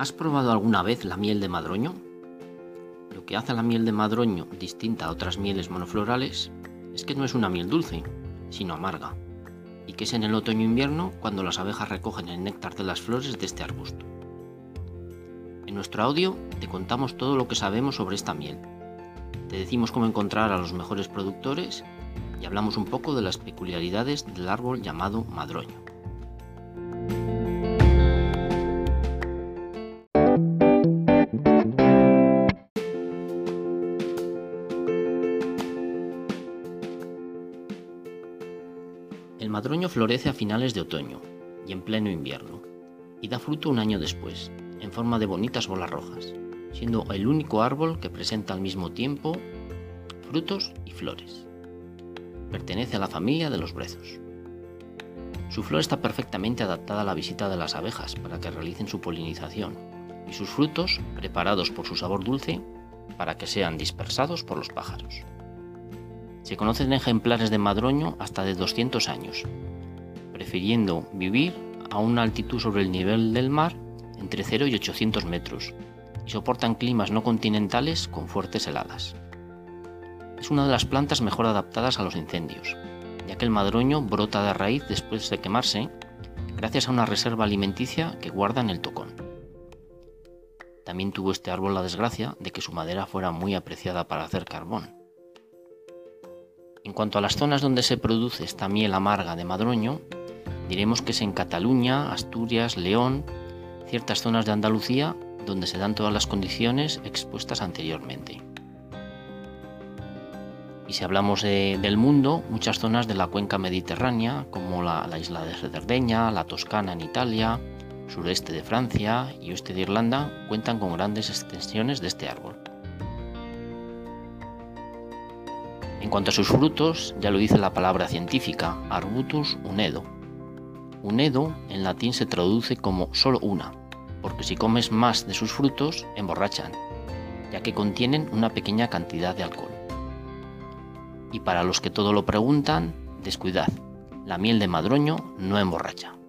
¿Has probado alguna vez la miel de madroño? Lo que hace a la miel de madroño distinta a otras mieles monoflorales es que no es una miel dulce, sino amarga, y que es en el otoño-invierno cuando las abejas recogen el néctar de las flores de este arbusto. En nuestro audio te contamos todo lo que sabemos sobre esta miel. Te decimos cómo encontrar a los mejores productores y hablamos un poco de las peculiaridades del árbol llamado madroño. Madroño florece a finales de otoño y en pleno invierno, y da fruto un año después, en forma de bonitas bolas rojas, siendo el único árbol que presenta al mismo tiempo frutos y flores. Pertenece a la familia de los brezos. Su flor está perfectamente adaptada a la visita de las abejas para que realicen su polinización, y sus frutos preparados por su sabor dulce para que sean dispersados por los pájaros. Se conocen ejemplares de madroño hasta de 200 años, prefiriendo vivir a una altitud sobre el nivel del mar entre 0 y 800 metros y soportan climas no continentales con fuertes heladas. Es una de las plantas mejor adaptadas a los incendios, ya que el madroño brota de raíz después de quemarse gracias a una reserva alimenticia que guarda en el tocón. También tuvo este árbol la desgracia de que su madera fuera muy apreciada para hacer carbón en cuanto a las zonas donde se produce esta miel amarga de madroño, diremos que es en Cataluña, Asturias, León, ciertas zonas de Andalucía donde se dan todas las condiciones expuestas anteriormente. Y si hablamos del mundo, muchas zonas de la cuenca mediterránea, como la, la isla de Cerdeña, la Toscana en Italia, sureste de Francia y oeste de Irlanda, cuentan con grandes extensiones de este árbol. En cuanto a sus frutos, ya lo dice la palabra científica, Arbutus unedo. Unedo en latín se traduce como solo una, porque si comes más de sus frutos, emborrachan, ya que contienen una pequeña cantidad de alcohol. Y para los que todo lo preguntan, descuidad, la miel de madroño no emborracha.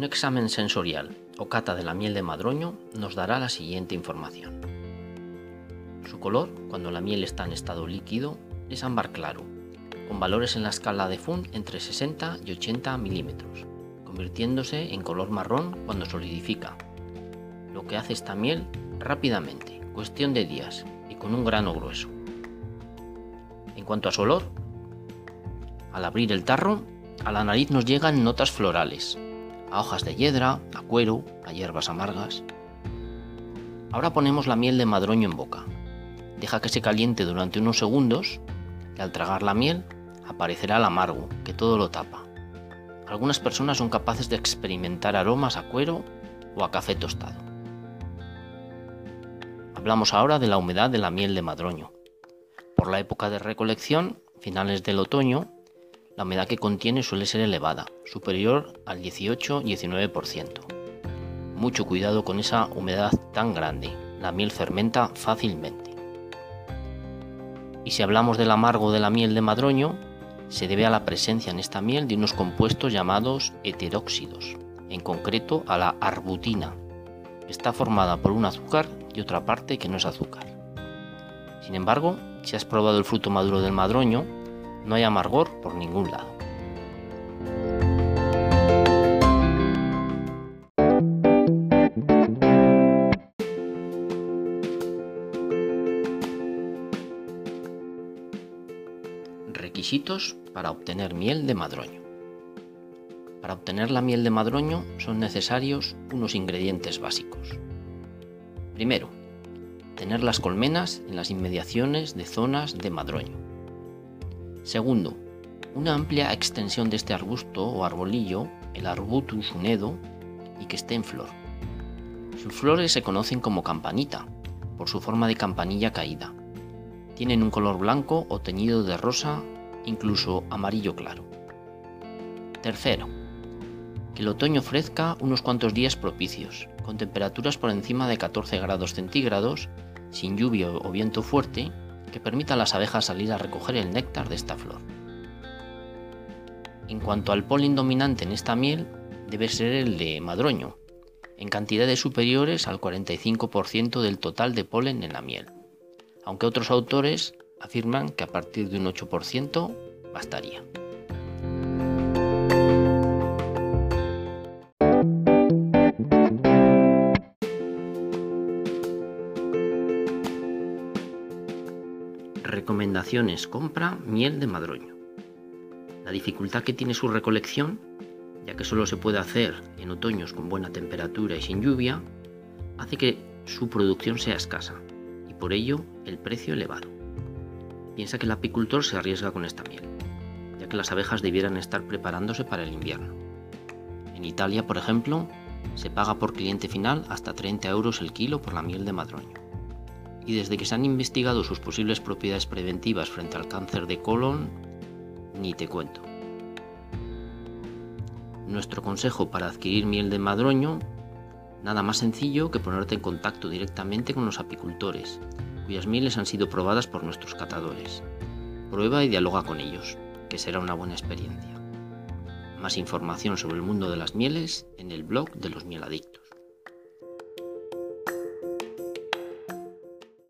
Un examen sensorial o cata de la miel de madroño nos dará la siguiente información. Su color, cuando la miel está en estado líquido, es ámbar claro, con valores en la escala de Fun entre 60 y 80 milímetros, convirtiéndose en color marrón cuando solidifica, lo que hace esta miel rápidamente, cuestión de días y con un grano grueso. En cuanto a su olor, al abrir el tarro, a la nariz nos llegan notas florales, a hojas de hiedra, a cuero, a hierbas amargas. Ahora ponemos la miel de madroño en boca. Deja que se caliente durante unos segundos y al tragar la miel aparecerá el amargo, que todo lo tapa. Algunas personas son capaces de experimentar aromas a cuero o a café tostado. Hablamos ahora de la humedad de la miel de madroño. Por la época de recolección, finales del otoño, la humedad que contiene suele ser elevada, superior al 18-19%. Mucho cuidado con esa humedad tan grande, la miel fermenta fácilmente. Y si hablamos del amargo de la miel de madroño, se debe a la presencia en esta miel de unos compuestos llamados heteróxidos, en concreto a la arbutina. Está formada por un azúcar y otra parte que no es azúcar. Sin embargo, si has probado el fruto maduro del madroño, no hay amargor por ningún lado. Requisitos para obtener miel de madroño. Para obtener la miel de madroño son necesarios unos ingredientes básicos. Primero, tener las colmenas en las inmediaciones de zonas de madroño. Segundo, una amplia extensión de este arbusto o arbolillo, el Arbutus unedo, y que esté en flor. Sus flores se conocen como campanita, por su forma de campanilla caída. Tienen un color blanco o teñido de rosa, incluso amarillo claro. Tercero, que el otoño ofrezca unos cuantos días propicios, con temperaturas por encima de 14 grados centígrados sin lluvia o viento fuerte, que permita a las abejas salir a recoger el néctar de esta flor. En cuanto al polen dominante en esta miel, debe ser el de madroño, en cantidades superiores al 45% del total de polen en la miel, aunque otros autores afirman que a partir de un 8% bastaría. Recomendaciones compra miel de madroño. La dificultad que tiene su recolección, ya que solo se puede hacer en otoños con buena temperatura y sin lluvia, hace que su producción sea escasa y por ello el precio elevado. Piensa que el apicultor se arriesga con esta miel, ya que las abejas debieran estar preparándose para el invierno. En Italia, por ejemplo, se paga por cliente final hasta 30 euros el kilo por la miel de madroño. Y desde que se han investigado sus posibles propiedades preventivas frente al cáncer de colon, ni te cuento. Nuestro consejo para adquirir miel de madroño, nada más sencillo que ponerte en contacto directamente con los apicultores, cuyas mieles han sido probadas por nuestros catadores. Prueba y dialoga con ellos, que será una buena experiencia. Más información sobre el mundo de las mieles en el blog de los mieladictos.